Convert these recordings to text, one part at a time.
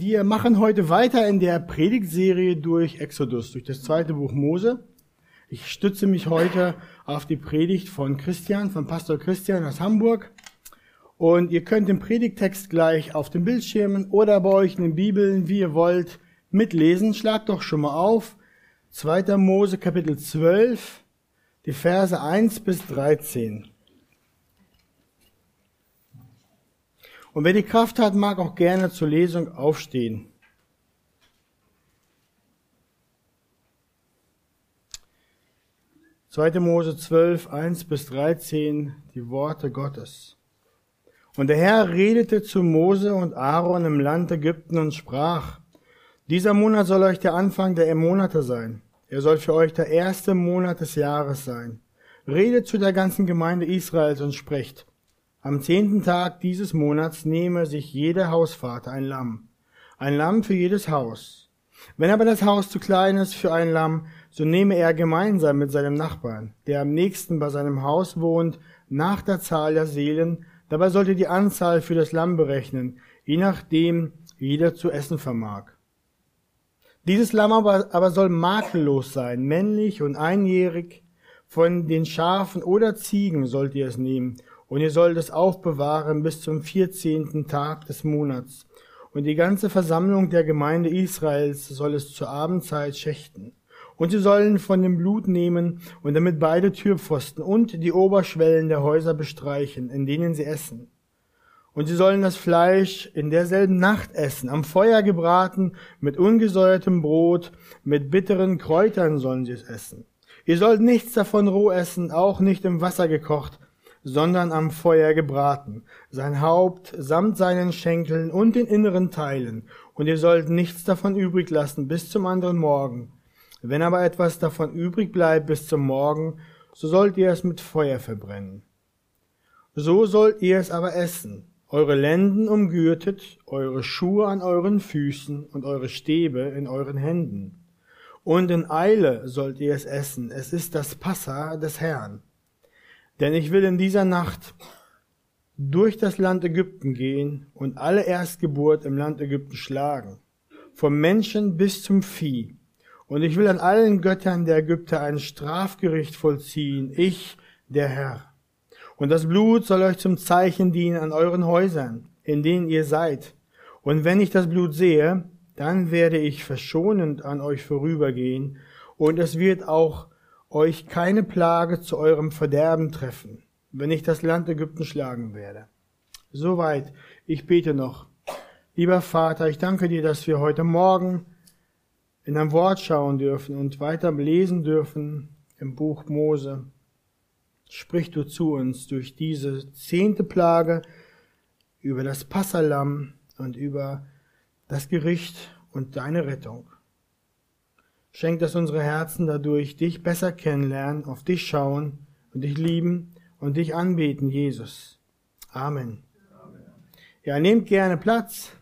Wir machen heute weiter in der Predigtserie durch Exodus, durch das zweite Buch Mose. Ich stütze mich heute auf die Predigt von Christian, von Pastor Christian aus Hamburg. Und ihr könnt den Predigtext gleich auf den Bildschirmen oder bei euch in den Bibeln, wie ihr wollt, mitlesen. Schlagt doch schon mal auf. 2. Mose Kapitel 12, die Verse 1 bis 13. Und wer die Kraft hat, mag auch gerne zur Lesung aufstehen. Zweite Mose 12, 1 bis 13, die Worte Gottes. Und der Herr redete zu Mose und Aaron im Land Ägypten und sprach, dieser Monat soll euch der Anfang der Monate sein. Er soll für euch der erste Monat des Jahres sein. Redet zu der ganzen Gemeinde Israels und sprecht, am zehnten Tag dieses Monats nehme sich jeder Hausvater ein Lamm, ein Lamm für jedes Haus. Wenn aber das Haus zu klein ist für ein Lamm, so nehme er gemeinsam mit seinem Nachbarn, der am nächsten bei seinem Haus wohnt, nach der Zahl der Seelen, dabei sollte die Anzahl für das Lamm berechnen, je nachdem jeder zu essen vermag. Dieses Lamm aber, aber soll makellos sein, männlich und einjährig, von den Schafen oder Ziegen sollt ihr es nehmen, und ihr sollt es aufbewahren bis zum vierzehnten Tag des Monats. Und die ganze Versammlung der Gemeinde Israels soll es zur Abendzeit schächten. Und sie sollen von dem Blut nehmen und damit beide Türpfosten und die Oberschwellen der Häuser bestreichen, in denen sie essen. Und sie sollen das Fleisch in derselben Nacht essen, am Feuer gebraten, mit ungesäuertem Brot, mit bitteren Kräutern sollen sie es essen. Ihr sollt nichts davon roh essen, auch nicht im Wasser gekocht, sondern am Feuer gebraten, sein Haupt samt seinen Schenkeln und den inneren Teilen, und ihr sollt nichts davon übrig lassen bis zum anderen Morgen. Wenn aber etwas davon übrig bleibt bis zum Morgen, so sollt ihr es mit Feuer verbrennen. So sollt ihr es aber essen, eure Lenden umgürtet, eure Schuhe an euren Füßen und eure Stäbe in euren Händen. Und in Eile sollt ihr es essen, es ist das Passa des Herrn. Denn ich will in dieser Nacht durch das Land Ägypten gehen und alle Erstgeburt im Land Ägypten schlagen, vom Menschen bis zum Vieh. Und ich will an allen Göttern der Ägypter ein Strafgericht vollziehen, ich, der Herr. Und das Blut soll euch zum Zeichen dienen an euren Häusern, in denen ihr seid. Und wenn ich das Blut sehe, dann werde ich verschonend an euch vorübergehen, und es wird auch euch keine Plage zu eurem Verderben treffen, wenn ich das Land Ägypten schlagen werde. Soweit, ich bete noch. Lieber Vater, ich danke dir, dass wir heute Morgen in dein Wort schauen dürfen und weiter lesen dürfen im Buch Mose. Sprich du zu uns durch diese zehnte Plage über das Passalam und über das Gericht und deine Rettung. Schenk, dass unsere Herzen dadurch dich besser kennenlernen, auf dich schauen und dich lieben und dich anbeten, Jesus. Amen. Amen. Ja, nehmt gerne Platz.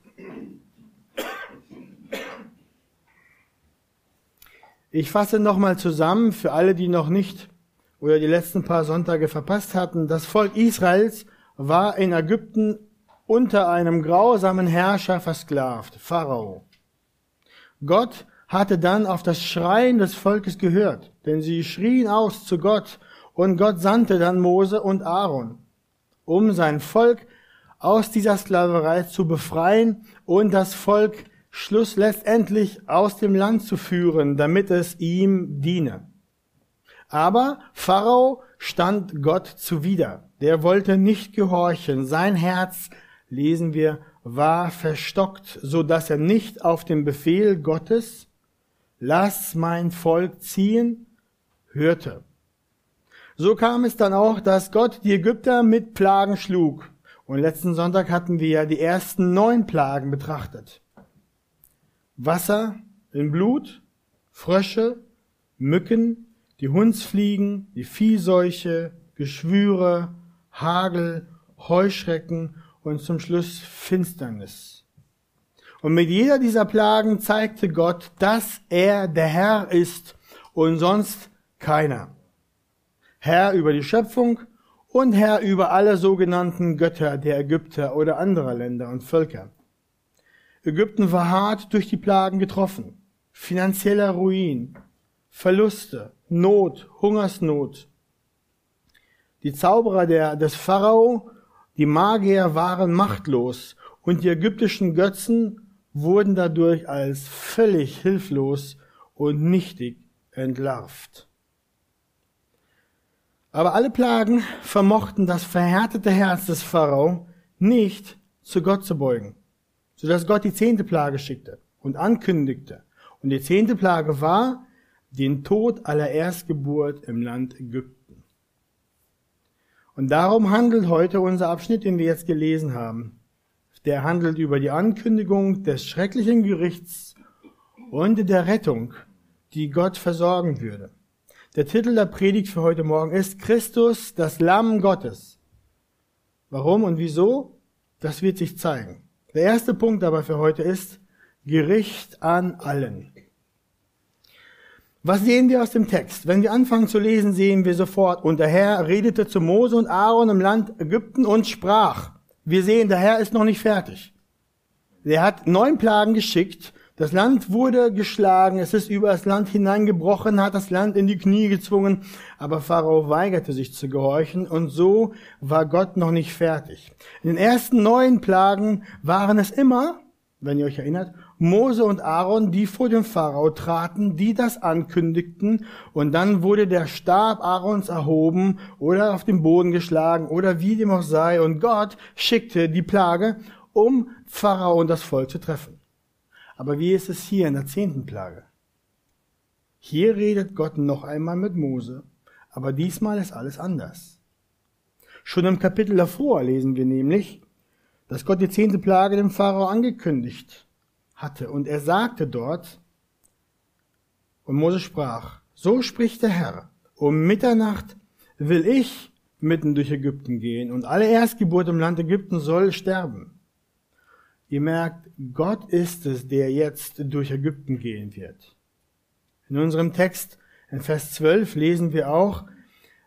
Ich fasse nochmal zusammen für alle, die noch nicht oder die letzten paar Sonntage verpasst hatten. Das Volk Israels war in Ägypten unter einem grausamen Herrscher versklavt, Pharao. Gott hatte dann auf das Schreien des Volkes gehört, denn sie schrien aus zu Gott, und Gott sandte dann Mose und Aaron, um sein Volk aus dieser Sklaverei zu befreien und das Volk Schluss letztendlich aus dem Land zu führen, damit es ihm diene. Aber Pharao stand Gott zuwider. Der wollte nicht gehorchen. Sein Herz, lesen wir, war verstockt, so dass er nicht auf den Befehl Gottes lass mein Volk ziehen, hörte. So kam es dann auch, dass Gott die Ägypter mit Plagen schlug. Und letzten Sonntag hatten wir ja die ersten neun Plagen betrachtet. Wasser in Blut, Frösche, Mücken, die Hundsfliegen, die Viehseuche, Geschwüre, Hagel, Heuschrecken und zum Schluss Finsternis. Und mit jeder dieser Plagen zeigte Gott, dass er der Herr ist und sonst keiner. Herr über die Schöpfung und Herr über alle sogenannten Götter der Ägypter oder anderer Länder und Völker. Ägypten war hart durch die Plagen getroffen. Finanzieller Ruin, Verluste, Not, Hungersnot. Die Zauberer der, des Pharao, die Magier waren machtlos und die ägyptischen Götzen wurden dadurch als völlig hilflos und nichtig entlarvt. Aber alle Plagen vermochten das verhärtete Herz des Pharao nicht zu Gott zu beugen, sodass Gott die zehnte Plage schickte und ankündigte. Und die zehnte Plage war den Tod aller Erstgeburt im Land Ägypten. Und darum handelt heute unser Abschnitt, den wir jetzt gelesen haben. Der handelt über die Ankündigung des schrecklichen Gerichts und der Rettung, die Gott versorgen würde. Der Titel der Predigt für heute Morgen ist Christus, das Lamm Gottes. Warum und wieso? Das wird sich zeigen. Der erste Punkt aber für heute ist Gericht an allen. Was sehen wir aus dem Text? Wenn wir anfangen zu lesen, sehen wir sofort, und der Herr redete zu Mose und Aaron im Land Ägypten und sprach. Wir sehen, der Herr ist noch nicht fertig. Er hat neun Plagen geschickt das Land wurde geschlagen, es ist über das Land hineingebrochen, hat das Land in die Knie gezwungen, aber Pharao weigerte sich zu gehorchen und so war Gott noch nicht fertig. In den ersten neun Plagen waren es immer, wenn ihr euch erinnert, Mose und Aaron, die vor dem Pharao traten, die das ankündigten und dann wurde der Stab Aarons erhoben oder auf den Boden geschlagen oder wie dem auch sei und Gott schickte die Plage, um Pharao und das Volk zu treffen. Aber wie ist es hier in der zehnten Plage? Hier redet Gott noch einmal mit Mose, aber diesmal ist alles anders. Schon im Kapitel davor lesen wir nämlich, dass Gott die zehnte Plage dem Pharao angekündigt hatte. Und er sagte dort, und Mose sprach, so spricht der Herr, um Mitternacht will ich mitten durch Ägypten gehen und alle Erstgeburt im Land Ägypten soll sterben. Ihr merkt, Gott ist es, der jetzt durch Ägypten gehen wird. In unserem Text in Vers 12 lesen wir auch,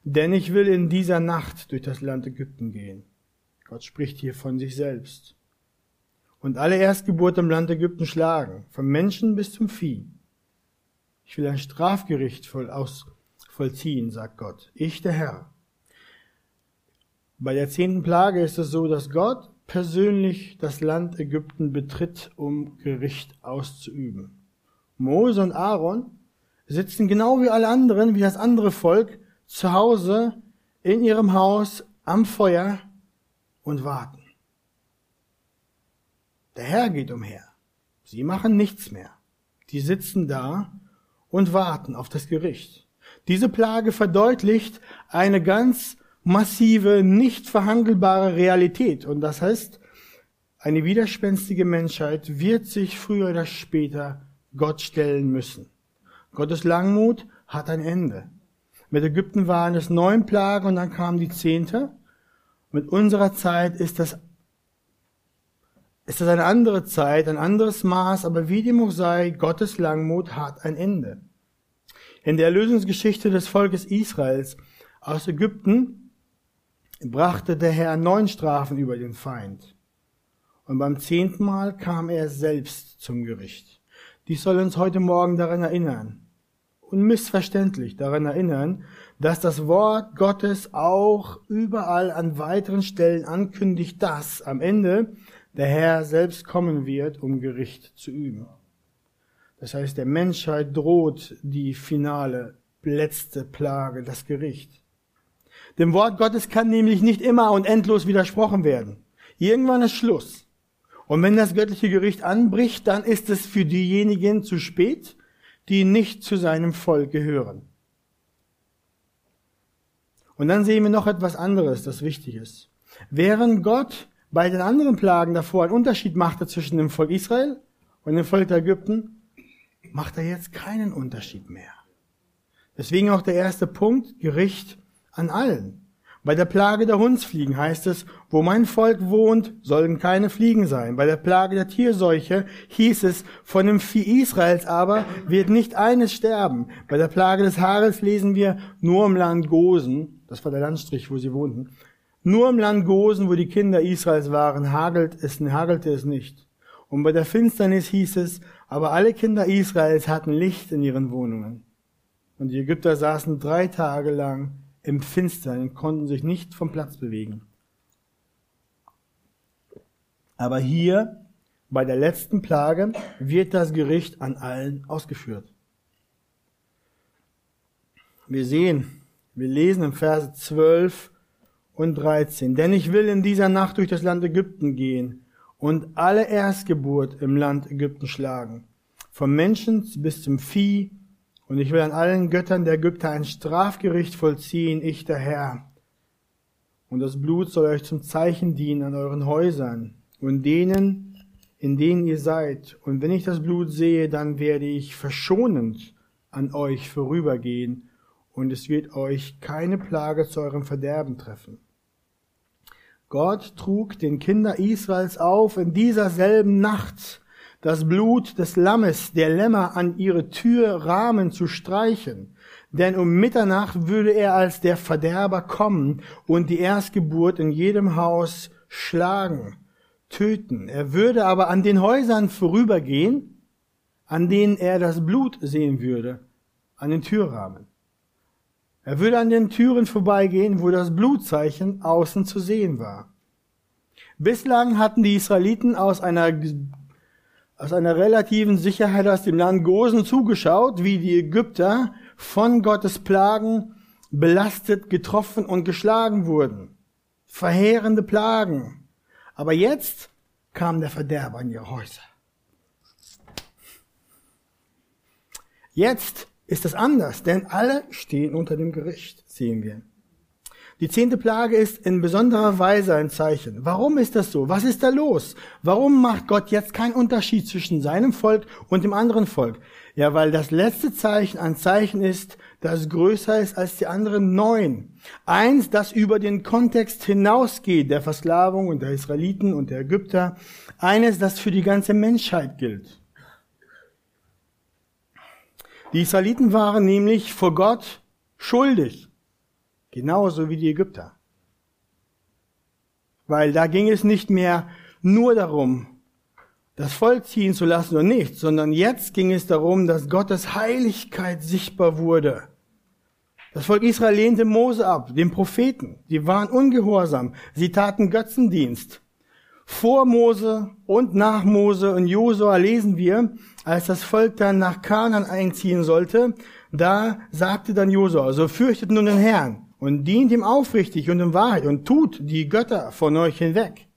denn ich will in dieser Nacht durch das Land Ägypten gehen. Gott spricht hier von sich selbst. Und alle Erstgeburt im Land Ägypten schlagen, vom Menschen bis zum Vieh. Ich will ein Strafgericht voll aus, vollziehen, sagt Gott. Ich, der Herr. Bei der zehnten Plage ist es so, dass Gott persönlich das Land Ägypten betritt, um Gericht auszuüben. Mose und Aaron sitzen genau wie alle anderen, wie das andere Volk, zu Hause in ihrem Haus am Feuer und warten. Der Herr geht umher. Sie machen nichts mehr. Die sitzen da und warten auf das Gericht. Diese Plage verdeutlicht eine ganz massive, nicht verhandelbare Realität. Und das heißt, eine widerspenstige Menschheit wird sich früher oder später Gott stellen müssen. Gottes Langmut hat ein Ende. Mit Ägypten waren es neun Plagen und dann kam die zehnte. Mit unserer Zeit ist das, ist das eine andere Zeit, ein anderes Maß, aber wie dem auch sei, Gottes Langmut hat ein Ende. In der Erlösungsgeschichte des Volkes Israels aus Ägypten brachte der Herr neun Strafen über den Feind. Und beim zehnten Mal kam er selbst zum Gericht. Dies soll uns heute Morgen daran erinnern, unmissverständlich daran erinnern, dass das Wort Gottes auch überall an weiteren Stellen ankündigt, dass am Ende der Herr selbst kommen wird, um Gericht zu üben. Das heißt, der Menschheit droht die finale, letzte Plage, das Gericht. Dem Wort Gottes kann nämlich nicht immer und endlos widersprochen werden. Irgendwann ist Schluss. Und wenn das göttliche Gericht anbricht, dann ist es für diejenigen zu spät, die nicht zu seinem Volk gehören. Und dann sehen wir noch etwas anderes, das wichtig ist. Während Gott bei den anderen Plagen davor einen Unterschied machte zwischen dem Volk Israel und dem Volk der Ägypten, macht er jetzt keinen Unterschied mehr. Deswegen auch der erste Punkt, Gericht an allen. Bei der Plage der Hundsfliegen heißt es, wo mein Volk wohnt, sollen keine Fliegen sein. Bei der Plage der Tierseuche hieß es, von dem Vieh Israels aber wird nicht eines sterben. Bei der Plage des Haares lesen wir, nur im Land Gosen, das war der Landstrich, wo sie wohnten, nur im Land Gosen, wo die Kinder Israels waren, hagelt es, hagelte es nicht. Und bei der Finsternis hieß es, aber alle Kinder Israels hatten Licht in ihren Wohnungen. Und die Ägypter saßen drei Tage lang im Finstern und konnten sich nicht vom Platz bewegen. Aber hier, bei der letzten Plage, wird das Gericht an allen ausgeführt. Wir sehen, wir lesen im Vers 12 und 13, denn ich will in dieser Nacht durch das Land Ägypten gehen und alle Erstgeburt im Land Ägypten schlagen, vom Menschen bis zum Vieh, und ich will an allen Göttern der Ägypter ein Strafgericht vollziehen, ich der Herr. Und das Blut soll euch zum Zeichen dienen an euren Häusern und denen, in denen ihr seid. Und wenn ich das Blut sehe, dann werde ich verschonend an euch vorübergehen, und es wird euch keine Plage zu eurem Verderben treffen. Gott trug den Kinder Israels auf, in dieser selben Nacht das Blut des Lammes, der Lämmer an ihre Türrahmen zu streichen. Denn um Mitternacht würde er als der Verderber kommen und die Erstgeburt in jedem Haus schlagen, töten. Er würde aber an den Häusern vorübergehen, an denen er das Blut sehen würde, an den Türrahmen. Er würde an den Türen vorbeigehen, wo das Blutzeichen außen zu sehen war. Bislang hatten die Israeliten aus einer aus einer relativen Sicherheit aus dem Land Gosen zugeschaut, wie die Ägypter von Gottes Plagen belastet, getroffen und geschlagen wurden. Verheerende Plagen. Aber jetzt kam der Verderber in ihre Häuser. Jetzt ist es anders, denn alle stehen unter dem Gericht, sehen wir. Die zehnte Plage ist in besonderer Weise ein Zeichen. Warum ist das so? Was ist da los? Warum macht Gott jetzt keinen Unterschied zwischen seinem Volk und dem anderen Volk? Ja, weil das letzte Zeichen ein Zeichen ist, das größer ist als die anderen neun. Eins, das über den Kontext hinausgeht, der Versklavung und der Israeliten und der Ägypter. Eines, das für die ganze Menschheit gilt. Die Israeliten waren nämlich vor Gott schuldig. Genauso wie die Ägypter. Weil da ging es nicht mehr nur darum, das Volk ziehen zu lassen oder nicht, sondern jetzt ging es darum, dass Gottes Heiligkeit sichtbar wurde. Das Volk Israel lehnte Mose ab, den Propheten. Die waren ungehorsam. Sie taten Götzendienst. Vor Mose und nach Mose und Josua lesen wir, als das Volk dann nach Kanaan einziehen sollte, da sagte dann Josua, so fürchtet nun den Herrn und dient ihm aufrichtig und in Wahrheit und tut die Götter von euch hinweg,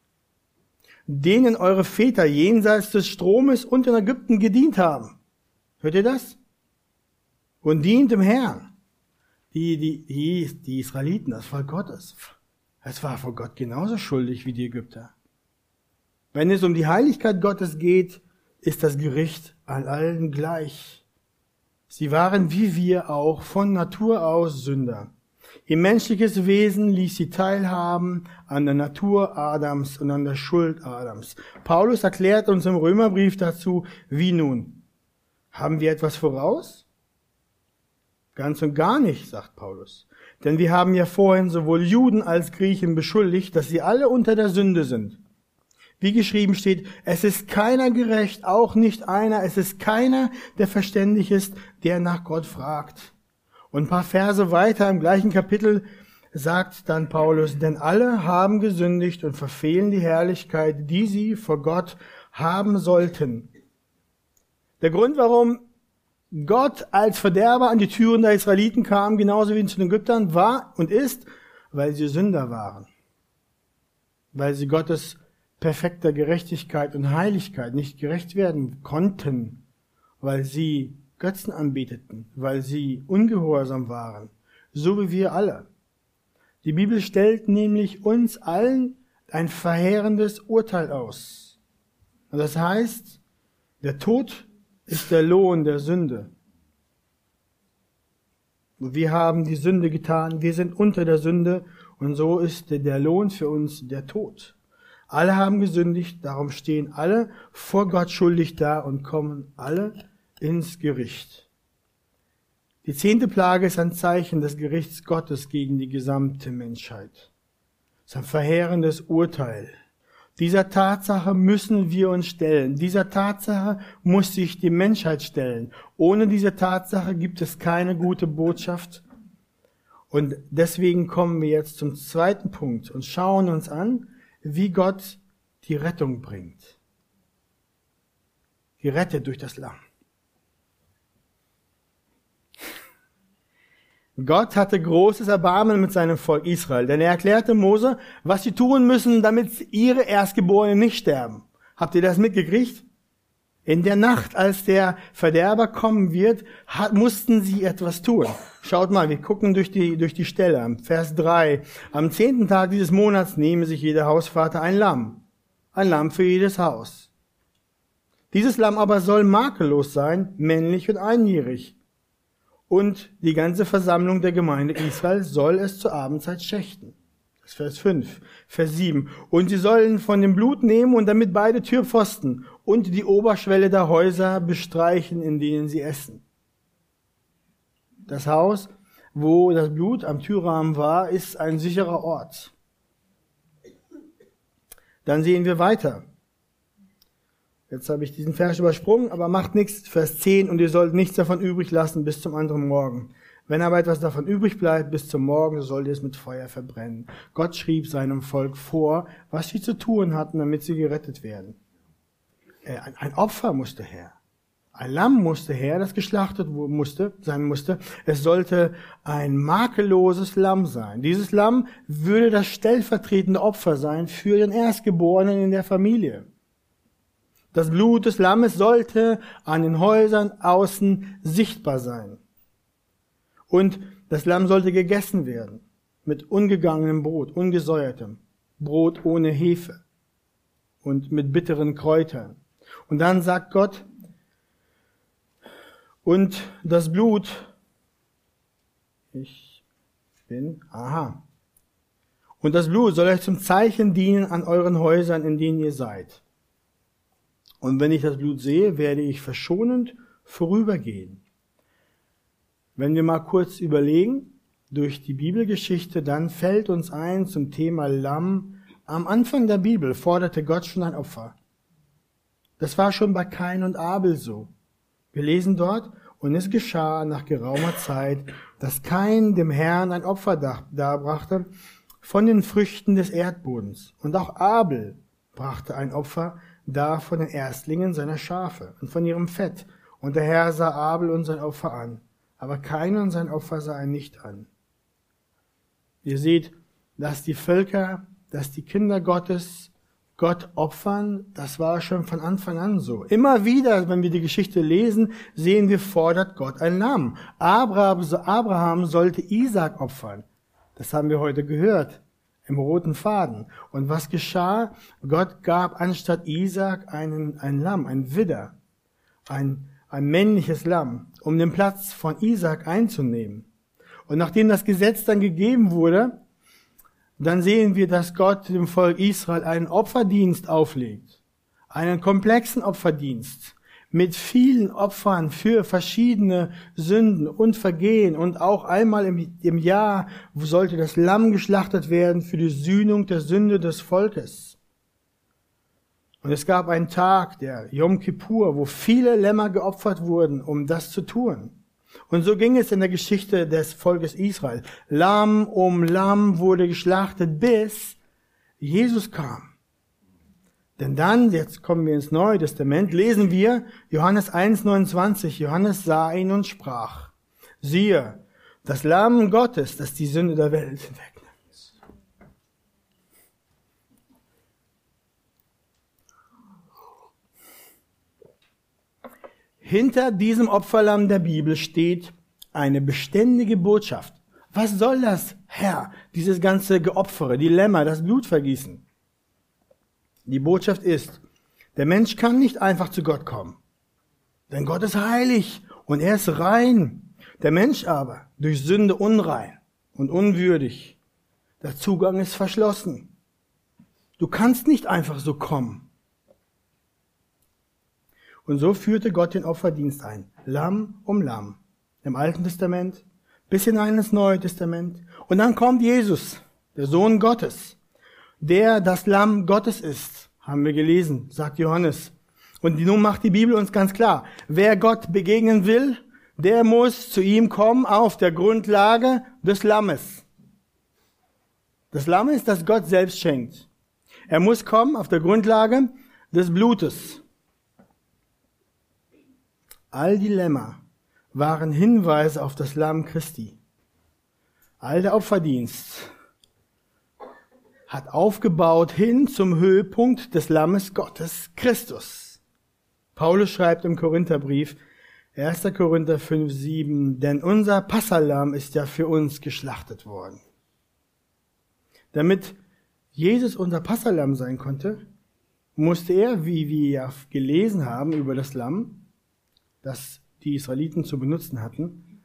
denen eure Väter jenseits des Stromes und in Ägypten gedient haben. Hört ihr das? Und dient dem Herrn. Die, die, die, die Israeliten, das Volk Gottes, es war vor Gott genauso schuldig wie die Ägypter. Wenn es um die Heiligkeit Gottes geht, ist das Gericht an allen gleich. Sie waren wie wir auch von Natur aus Sünder. Ihr menschliches Wesen ließ sie teilhaben an der Natur Adams und an der Schuld Adams. Paulus erklärt uns im Römerbrief dazu, wie nun? Haben wir etwas voraus? Ganz und gar nicht, sagt Paulus. Denn wir haben ja vorhin sowohl Juden als Griechen beschuldigt, dass sie alle unter der Sünde sind. Wie geschrieben steht, es ist keiner gerecht, auch nicht einer, es ist keiner, der verständig ist, der nach Gott fragt. Und ein paar Verse weiter im gleichen Kapitel sagt dann Paulus, denn alle haben gesündigt und verfehlen die Herrlichkeit, die sie vor Gott haben sollten. Der Grund, warum Gott als Verderber an die Türen der Israeliten kam, genauso wie zu den Ägyptern, war und ist, weil sie Sünder waren. Weil sie Gottes perfekter Gerechtigkeit und Heiligkeit nicht gerecht werden konnten, weil sie Götzen anbeteten, weil sie ungehorsam waren, so wie wir alle. Die Bibel stellt nämlich uns allen ein verheerendes Urteil aus. Und das heißt, der Tod ist der Lohn der Sünde. Wir haben die Sünde getan, wir sind unter der Sünde und so ist der Lohn für uns der Tod. Alle haben gesündigt, darum stehen alle vor Gott schuldig da und kommen alle ins Gericht. Die zehnte Plage ist ein Zeichen des Gerichts Gottes gegen die gesamte Menschheit. Es ist ein verheerendes Urteil. Dieser Tatsache müssen wir uns stellen. Dieser Tatsache muss sich die Menschheit stellen. Ohne diese Tatsache gibt es keine gute Botschaft. Und deswegen kommen wir jetzt zum zweiten Punkt und schauen uns an, wie Gott die Rettung bringt. Gerettet durch das Lamm. Gott hatte großes Erbarmen mit seinem Volk Israel, denn er erklärte Mose, was sie tun müssen, damit ihre Erstgeborenen nicht sterben. Habt ihr das mitgekriegt? In der Nacht, als der Verderber kommen wird, hat, mussten sie etwas tun. Schaut mal, wir gucken durch die, durch die Stelle, Vers 3. Am zehnten Tag dieses Monats nehme sich jeder Hausvater ein Lamm. Ein Lamm für jedes Haus. Dieses Lamm aber soll makellos sein, männlich und einjährig und die ganze Versammlung der Gemeinde Israel soll es zur Abendzeit schächten. Das ist Vers 5. Vers 7. Und sie sollen von dem Blut nehmen und damit beide Türpfosten und die Oberschwelle der Häuser bestreichen, in denen sie essen. Das Haus, wo das Blut am Türrahmen war, ist ein sicherer Ort. Dann sehen wir weiter. Jetzt habe ich diesen Vers übersprungen, aber macht nichts. Vers 10, und ihr sollt nichts davon übrig lassen bis zum anderen Morgen. Wenn aber etwas davon übrig bleibt bis zum Morgen, so sollt ihr es mit Feuer verbrennen. Gott schrieb seinem Volk vor, was sie zu tun hatten, damit sie gerettet werden. Äh, ein Opfer musste her. Ein Lamm musste her, das geschlachtet musste, sein musste. Es sollte ein makelloses Lamm sein. Dieses Lamm würde das stellvertretende Opfer sein für den Erstgeborenen in der Familie. Das Blut des Lammes sollte an den Häusern außen sichtbar sein. Und das Lamm sollte gegessen werden mit ungegangenem Brot, ungesäuertem Brot ohne Hefe und mit bitteren Kräutern. Und dann sagt Gott, und das Blut, ich bin, aha, und das Blut soll euch zum Zeichen dienen an euren Häusern, in denen ihr seid. Und wenn ich das Blut sehe, werde ich verschonend vorübergehen. Wenn wir mal kurz überlegen, durch die Bibelgeschichte, dann fällt uns ein zum Thema Lamm. Am Anfang der Bibel forderte Gott schon ein Opfer. Das war schon bei Kain und Abel so. Wir lesen dort, und es geschah nach geraumer Zeit, dass Kain dem Herrn ein Opfer darbrachte von den Früchten des Erdbodens. Und auch Abel brachte ein Opfer da von den Erstlingen seiner Schafe und von ihrem Fett. Und der Herr sah Abel und sein Opfer an, aber keiner und sein Opfer sah er nicht an. Ihr seht, dass die Völker, dass die Kinder Gottes Gott opfern, das war schon von Anfang an so. Immer wieder, wenn wir die Geschichte lesen, sehen wir, fordert Gott ein Lamm. Abraham, Abraham sollte Isaac opfern. Das haben wir heute gehört im roten Faden. Und was geschah? Gott gab anstatt Isaac einen, ein Lamm, ein Widder, ein, ein männliches Lamm, um den Platz von Isaac einzunehmen. Und nachdem das Gesetz dann gegeben wurde, dann sehen wir, dass Gott dem Volk Israel einen Opferdienst auflegt. Einen komplexen Opferdienst mit vielen Opfern für verschiedene Sünden und Vergehen und auch einmal im, im Jahr sollte das Lamm geschlachtet werden für die Sühnung der Sünde des Volkes. Und es gab einen Tag, der Yom Kippur, wo viele Lämmer geopfert wurden, um das zu tun. Und so ging es in der Geschichte des Volkes Israel. Lamm um Lamm wurde geschlachtet, bis Jesus kam. Denn dann, jetzt kommen wir ins Neue Testament, lesen wir Johannes 1,29. Johannes sah ihn und sprach, siehe, das Lamm Gottes, das die Sünde der Welt wegnimmt. Hinter diesem Opferlamm der Bibel steht eine beständige Botschaft. Was soll das, Herr, dieses ganze Geopfere, die Lämmer, das Blutvergießen? Die Botschaft ist, der Mensch kann nicht einfach zu Gott kommen. Denn Gott ist heilig und er ist rein. Der Mensch aber durch Sünde unrein und unwürdig. Der Zugang ist verschlossen. Du kannst nicht einfach so kommen. Und so führte Gott den Opferdienst ein. Lamm um Lamm. Im Alten Testament bis hinein ins Neue Testament. Und dann kommt Jesus, der Sohn Gottes der das Lamm Gottes ist, haben wir gelesen, sagt Johannes. Und nun macht die Bibel uns ganz klar, wer Gott begegnen will, der muss zu ihm kommen auf der Grundlage des Lammes. Das Lamm ist, das Gott selbst schenkt. Er muss kommen auf der Grundlage des Blutes. All die Lämmer waren Hinweise auf das Lamm Christi. All der Opferdienst hat aufgebaut hin zum Höhepunkt des Lammes Gottes Christus. Paulus schreibt im Korintherbrief, 1. Korinther 5, 7, denn unser Passalam ist ja für uns geschlachtet worden. Damit Jesus unser Passalam sein konnte, musste er, wie wir ja gelesen haben über das Lamm, das die Israeliten zu benutzen hatten,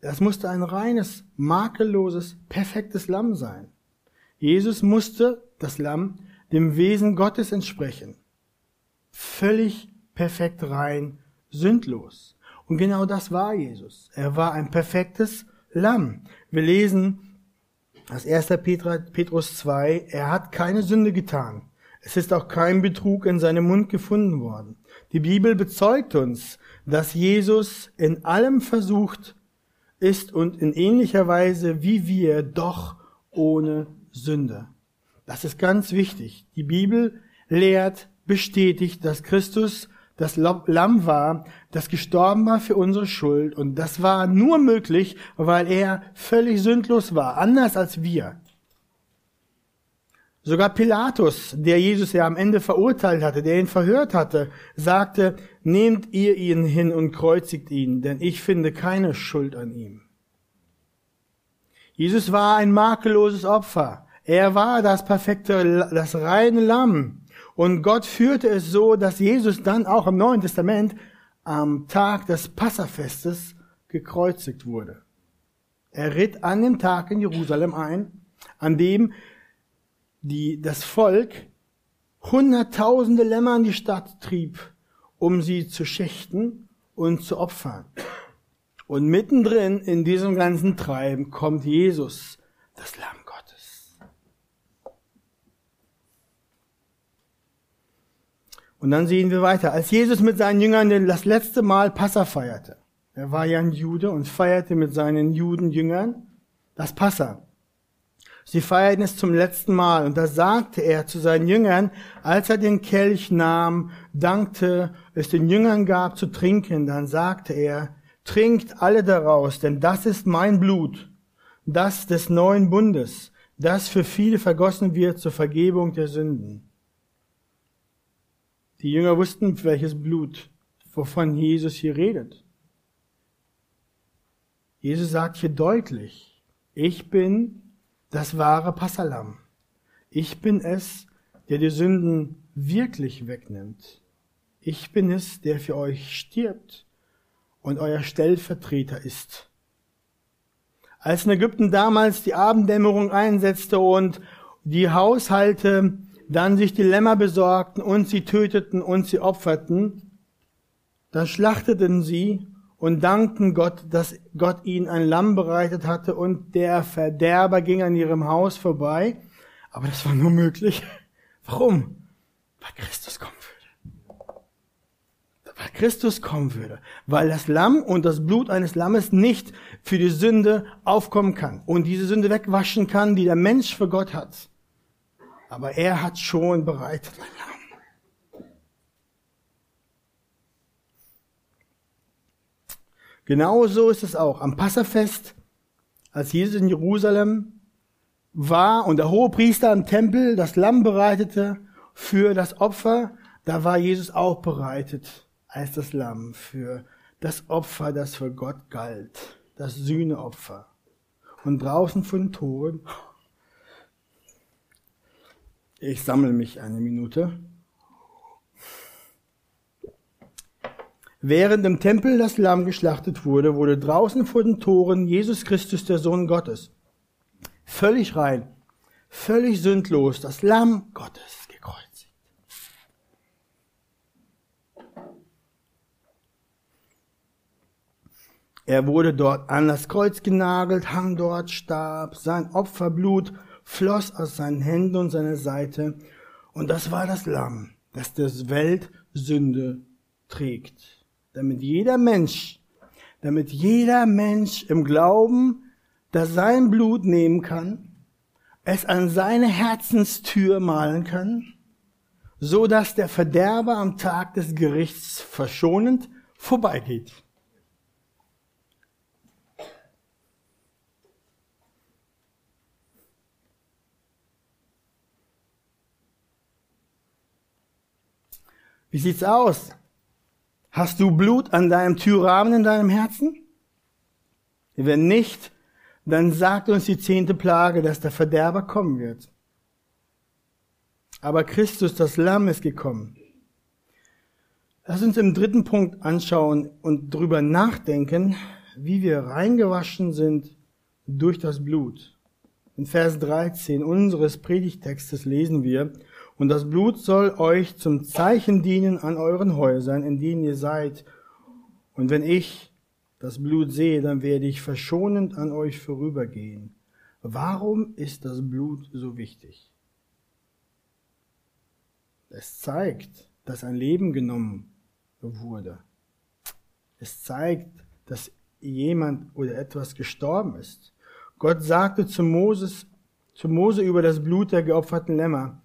das musste ein reines, makelloses, perfektes Lamm sein. Jesus musste, das Lamm, dem Wesen Gottes entsprechen. Völlig perfekt rein, sündlos. Und genau das war Jesus. Er war ein perfektes Lamm. Wir lesen das 1. Petrus 2, er hat keine Sünde getan. Es ist auch kein Betrug in seinem Mund gefunden worden. Die Bibel bezeugt uns, dass Jesus in allem versucht ist und in ähnlicher Weise wie wir doch ohne Sünde. Das ist ganz wichtig. Die Bibel lehrt, bestätigt, dass Christus das Lamm war, das gestorben war für unsere Schuld. Und das war nur möglich, weil er völlig sündlos war, anders als wir. Sogar Pilatus, der Jesus ja am Ende verurteilt hatte, der ihn verhört hatte, sagte, nehmt ihr ihn hin und kreuzigt ihn, denn ich finde keine Schuld an ihm. Jesus war ein makelloses Opfer. Er war das perfekte, das reine Lamm. Und Gott führte es so, dass Jesus dann auch im Neuen Testament am Tag des Passafestes gekreuzigt wurde. Er ritt an dem Tag in Jerusalem ein, an dem die, das Volk hunderttausende Lämmer in die Stadt trieb, um sie zu schächten und zu opfern. Und mittendrin in diesem ganzen Treiben kommt Jesus, das Lamm Und dann sehen wir weiter. Als Jesus mit seinen Jüngern das letzte Mal Passa feierte, er war ja ein Jude und feierte mit seinen Judenjüngern das Passa. Sie feierten es zum letzten Mal und da sagte er zu seinen Jüngern, als er den Kelch nahm, dankte, es den Jüngern gab zu trinken, dann sagte er, trinkt alle daraus, denn das ist mein Blut, das des neuen Bundes, das für viele vergossen wird zur Vergebung der Sünden. Die Jünger wussten, welches Blut, wovon Jesus hier redet. Jesus sagt hier deutlich, ich bin das wahre Passalam. Ich bin es, der die Sünden wirklich wegnimmt. Ich bin es, der für euch stirbt und euer Stellvertreter ist. Als in Ägypten damals die Abenddämmerung einsetzte und die Haushalte dann sich die Lämmer besorgten und sie töteten und sie opferten, dann schlachteten sie und dankten Gott, dass Gott ihnen ein Lamm bereitet hatte und der Verderber ging an ihrem Haus vorbei. Aber das war nur möglich. Warum? Weil Christus kommen würde. Weil Christus kommen würde. Weil das Lamm und das Blut eines Lammes nicht für die Sünde aufkommen kann und diese Sünde wegwaschen kann, die der Mensch für Gott hat aber er hat schon bereitet ein Lamm. Genauso ist es auch am Passafest, als Jesus in Jerusalem war und der hohe Priester im Tempel das Lamm bereitete für das Opfer, da war Jesus auch bereitet als das Lamm für das Opfer, das für Gott galt, das Sühneopfer. Und draußen von den Toren ich sammle mich eine Minute. Während im Tempel das Lamm geschlachtet wurde, wurde draußen vor den Toren Jesus Christus, der Sohn Gottes, völlig rein, völlig sündlos, das Lamm Gottes gekreuzigt. Er wurde dort an das Kreuz genagelt, hang dort, starb, sein Opferblut floss aus seinen Händen und seiner Seite. Und das war das Lamm, das das Weltsünde trägt. Damit jeder Mensch, damit jeder Mensch im Glauben, dass sein Blut nehmen kann, es an seine Herzenstür malen kann, so dass der Verderber am Tag des Gerichts verschonend vorbeigeht. Wie sieht's aus? Hast du Blut an deinem Türrahmen in deinem Herzen? Wenn nicht, dann sagt uns die zehnte Plage, dass der Verderber kommen wird. Aber Christus, das Lamm, ist gekommen. Lass uns im dritten Punkt anschauen und drüber nachdenken, wie wir reingewaschen sind durch das Blut. In Vers 13 unseres Predigtextes lesen wir, und das Blut soll euch zum Zeichen dienen an euren Häusern, in denen ihr seid. Und wenn ich das Blut sehe, dann werde ich verschonend an euch vorübergehen. Warum ist das Blut so wichtig? Es zeigt, dass ein Leben genommen wurde. Es zeigt, dass jemand oder etwas gestorben ist. Gott sagte zu Moses, zu Mose über das Blut der geopferten Lämmer,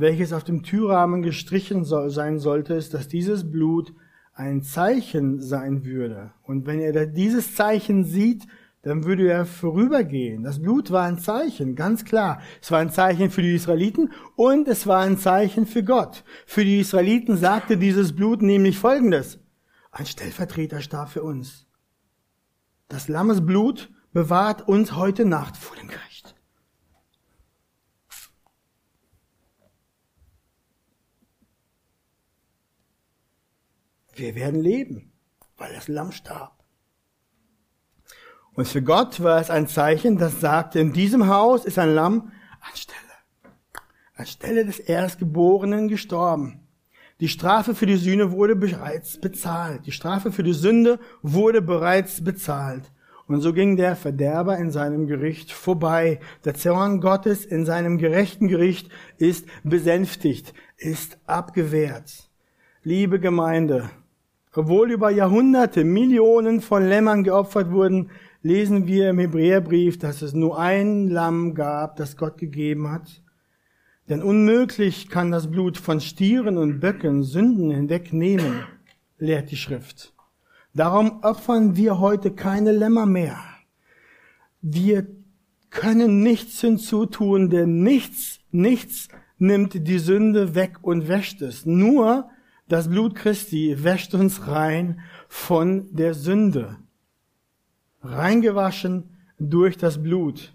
welches auf dem Türrahmen gestrichen soll, sein sollte, ist, dass dieses Blut ein Zeichen sein würde. Und wenn er dieses Zeichen sieht, dann würde er vorübergehen. Das Blut war ein Zeichen, ganz klar. Es war ein Zeichen für die Israeliten und es war ein Zeichen für Gott. Für die Israeliten sagte dieses Blut nämlich Folgendes. Ein Stellvertreterstab für uns. Das Lammesblut bewahrt uns heute Nacht vor dem Gericht. Wir werden leben, weil das Lamm starb. Und für Gott war es ein Zeichen, das sagte, in diesem Haus ist ein Lamm anstelle, anstelle des Erstgeborenen gestorben. Die Strafe für die Sühne wurde bereits bezahlt. Die Strafe für die Sünde wurde bereits bezahlt. Und so ging der Verderber in seinem Gericht vorbei. Der Zorn Gottes in seinem gerechten Gericht ist besänftigt, ist abgewehrt. Liebe Gemeinde, obwohl über Jahrhunderte Millionen von Lämmern geopfert wurden, lesen wir im Hebräerbrief, dass es nur ein Lamm gab, das Gott gegeben hat. Denn unmöglich kann das Blut von Stieren und Böcken Sünden hinwegnehmen, lehrt die Schrift. Darum opfern wir heute keine Lämmer mehr. Wir können nichts hinzutun, denn nichts, nichts nimmt die Sünde weg und wäscht es. Nur das Blut Christi wäscht uns rein von der Sünde. Reingewaschen durch das Blut.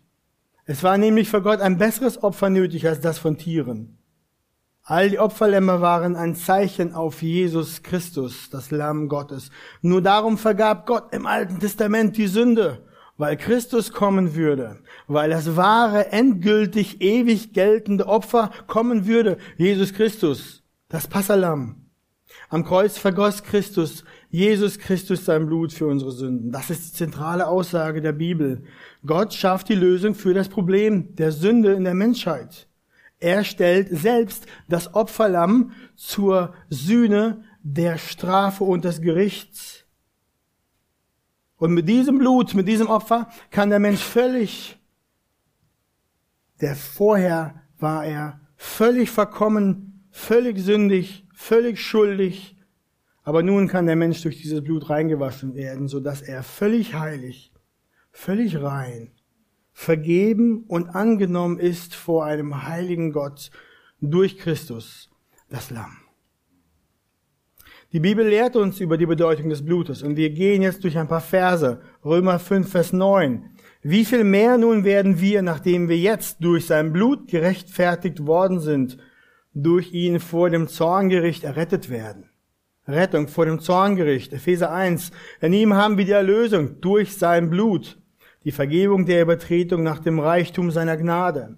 Es war nämlich für Gott ein besseres Opfer nötig als das von Tieren. All die Opferlämmer waren ein Zeichen auf Jesus Christus, das Lamm Gottes. Nur darum vergab Gott im Alten Testament die Sünde, weil Christus kommen würde, weil das wahre, endgültig, ewig geltende Opfer kommen würde, Jesus Christus, das Passalam. Am Kreuz vergoss Christus, Jesus Christus sein Blut für unsere Sünden. Das ist die zentrale Aussage der Bibel. Gott schafft die Lösung für das Problem der Sünde in der Menschheit. Er stellt selbst das Opferlamm zur Sühne der Strafe und des Gerichts. Und mit diesem Blut, mit diesem Opfer kann der Mensch völlig, der vorher war er völlig verkommen, völlig sündig, völlig schuldig, aber nun kann der Mensch durch dieses Blut reingewaschen werden, so dass er völlig heilig, völlig rein, vergeben und angenommen ist vor einem heiligen Gott durch Christus, das Lamm. Die Bibel lehrt uns über die Bedeutung des Blutes und wir gehen jetzt durch ein paar Verse. Römer 5, Vers 9. Wie viel mehr nun werden wir, nachdem wir jetzt durch sein Blut gerechtfertigt worden sind, durch ihn vor dem Zorngericht errettet werden. Rettung vor dem Zorngericht. Epheser 1. In ihm haben wir die Erlösung durch sein Blut, die Vergebung der Übertretung nach dem Reichtum seiner Gnade.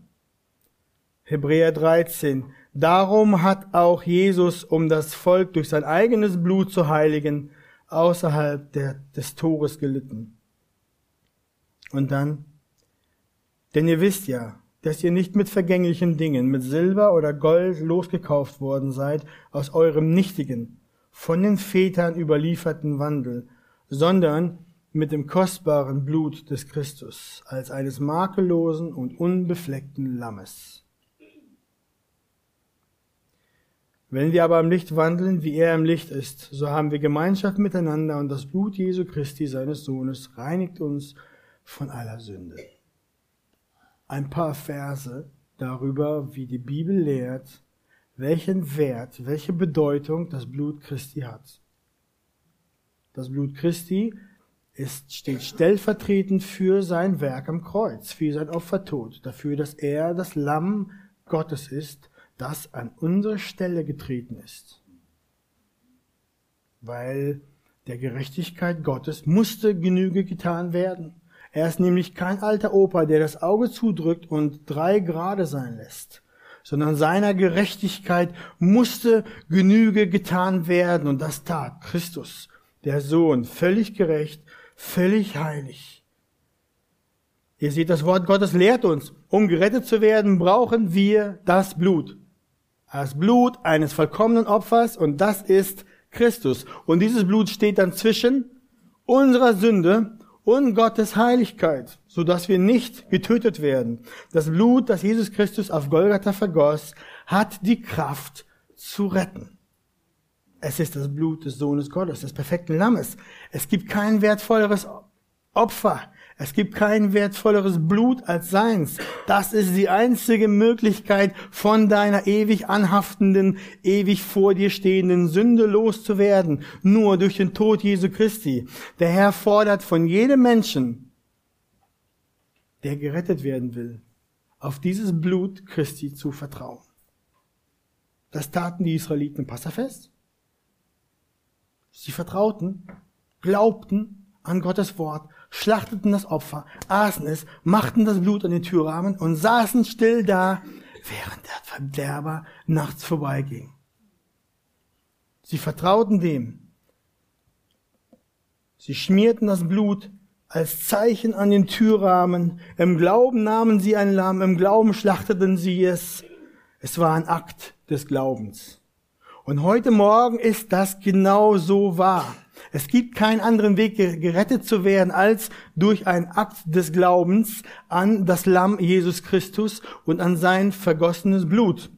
Hebräer 13. Darum hat auch Jesus, um das Volk durch sein eigenes Blut zu heiligen, außerhalb der, des Tores gelitten. Und dann, denn ihr wisst ja, dass ihr nicht mit vergänglichen Dingen, mit Silber oder Gold losgekauft worden seid aus eurem nichtigen, von den Vätern überlieferten Wandel, sondern mit dem kostbaren Blut des Christus als eines makellosen und unbefleckten Lammes. Wenn wir aber im Licht wandeln, wie er im Licht ist, so haben wir Gemeinschaft miteinander und das Blut Jesu Christi, seines Sohnes, reinigt uns von aller Sünde. Ein paar Verse darüber, wie die Bibel lehrt, welchen Wert, welche Bedeutung das Blut Christi hat. Das Blut Christi ist, steht stellvertretend für sein Werk am Kreuz, für sein Opfertod, dafür, dass er das Lamm Gottes ist, das an unsere Stelle getreten ist. Weil der Gerechtigkeit Gottes musste Genüge getan werden. Er ist nämlich kein alter Opa, der das Auge zudrückt und drei Grade sein lässt, sondern seiner Gerechtigkeit musste Genüge getan werden und das tat Christus, der Sohn, völlig gerecht, völlig heilig. Ihr seht, das Wort Gottes lehrt uns, um gerettet zu werden, brauchen wir das Blut. Das Blut eines vollkommenen Opfers und das ist Christus. Und dieses Blut steht dann zwischen unserer Sünde und Gottes Heiligkeit, so dass wir nicht getötet werden. Das Blut, das Jesus Christus auf Golgatha vergoss, hat die Kraft zu retten. Es ist das Blut des Sohnes Gottes, des perfekten Lammes. Es gibt kein wertvolleres Opfer. Es gibt kein wertvolleres Blut als seins. Das ist die einzige Möglichkeit, von deiner ewig anhaftenden, ewig vor dir stehenden Sünde loszuwerden. Nur durch den Tod Jesu Christi. Der Herr fordert von jedem Menschen, der gerettet werden will, auf dieses Blut Christi zu vertrauen. Das taten die Israeliten im Passafest. Sie vertrauten, glaubten an Gottes Wort, schlachteten das Opfer, aßen es, machten das Blut an den Türrahmen und saßen still da, während der Verderber nachts vorbeiging. Sie vertrauten dem. Sie schmierten das Blut als Zeichen an den Türrahmen. Im Glauben nahmen sie ein Lamm, im Glauben schlachteten sie es. Es war ein Akt des Glaubens. Und heute Morgen ist das genau so wahr. Es gibt keinen anderen Weg, gerettet zu werden, als durch einen Akt des Glaubens an das Lamm Jesus Christus und an sein vergossenes Blut.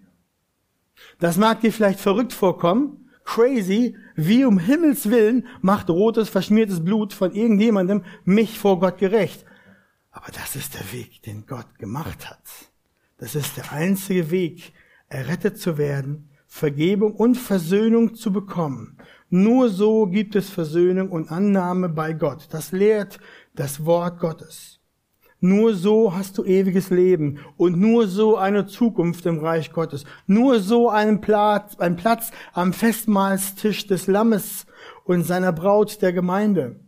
Das mag dir vielleicht verrückt vorkommen, crazy, wie um Himmels Willen macht rotes, verschmiertes Blut von irgendjemandem mich vor Gott gerecht. Aber das ist der Weg, den Gott gemacht hat. Das ist der einzige Weg, errettet zu werden, Vergebung und Versöhnung zu bekommen. Nur so gibt es Versöhnung und Annahme bei Gott. Das lehrt das Wort Gottes. Nur so hast du ewiges Leben und nur so eine Zukunft im Reich Gottes. Nur so einen Platz, ein Platz am Festmahlstisch des Lammes und seiner Braut der Gemeinde.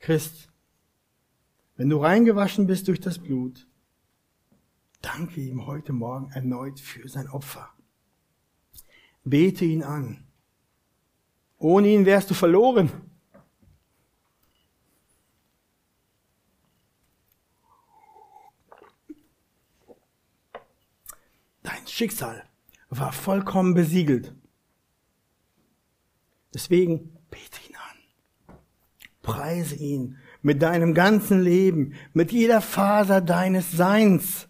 Christ, wenn du reingewaschen bist durch das Blut, Danke ihm heute Morgen erneut für sein Opfer. Bete ihn an. Ohne ihn wärst du verloren. Dein Schicksal war vollkommen besiegelt. Deswegen bete ihn an. Preise ihn mit deinem ganzen Leben, mit jeder Faser deines Seins.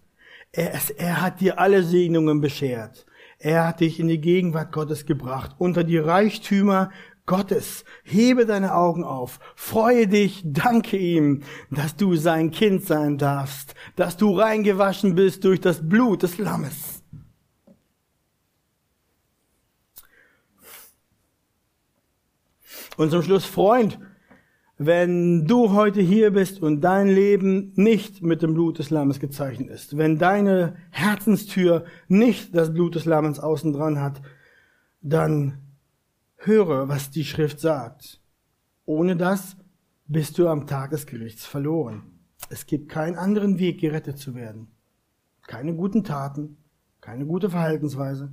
Er, er hat dir alle Segnungen beschert. Er hat dich in die Gegenwart Gottes gebracht, unter die Reichtümer Gottes. Hebe deine Augen auf, freue dich, danke ihm, dass du sein Kind sein darfst, dass du reingewaschen bist durch das Blut des Lammes. Und zum Schluss, Freund, wenn du heute hier bist und dein Leben nicht mit dem Blut des Lammes gezeichnet ist, wenn deine Herzenstür nicht das Blut des Lammes außen dran hat, dann höre, was die Schrift sagt. Ohne das bist du am Tag des Gerichts verloren. Es gibt keinen anderen Weg, gerettet zu werden. Keine guten Taten, keine gute Verhaltensweise,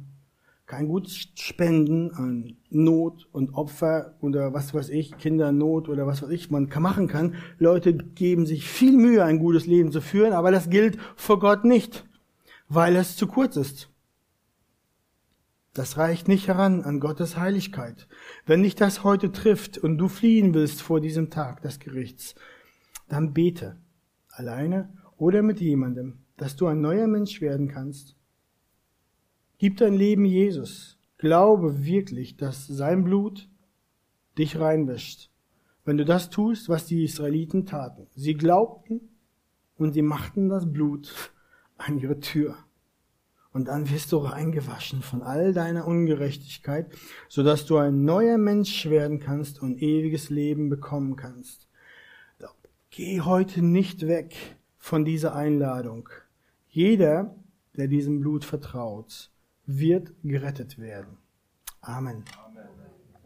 kein gutes Spenden an Not und Opfer oder was weiß ich, Kindernot oder was weiß ich, man machen kann. Leute geben sich viel Mühe, ein gutes Leben zu führen, aber das gilt vor Gott nicht, weil es zu kurz ist. Das reicht nicht heran an Gottes Heiligkeit. Wenn dich das heute trifft und du fliehen willst vor diesem Tag des Gerichts, dann bete, alleine oder mit jemandem, dass du ein neuer Mensch werden kannst Gib dein Leben Jesus. Glaube wirklich, dass sein Blut dich reinwäscht. Wenn du das tust, was die Israeliten taten. Sie glaubten und sie machten das Blut an ihre Tür. Und dann wirst du reingewaschen von all deiner Ungerechtigkeit, sodass du ein neuer Mensch werden kannst und ewiges Leben bekommen kannst. Geh heute nicht weg von dieser Einladung. Jeder, der diesem Blut vertraut, wird gerettet werden. Amen.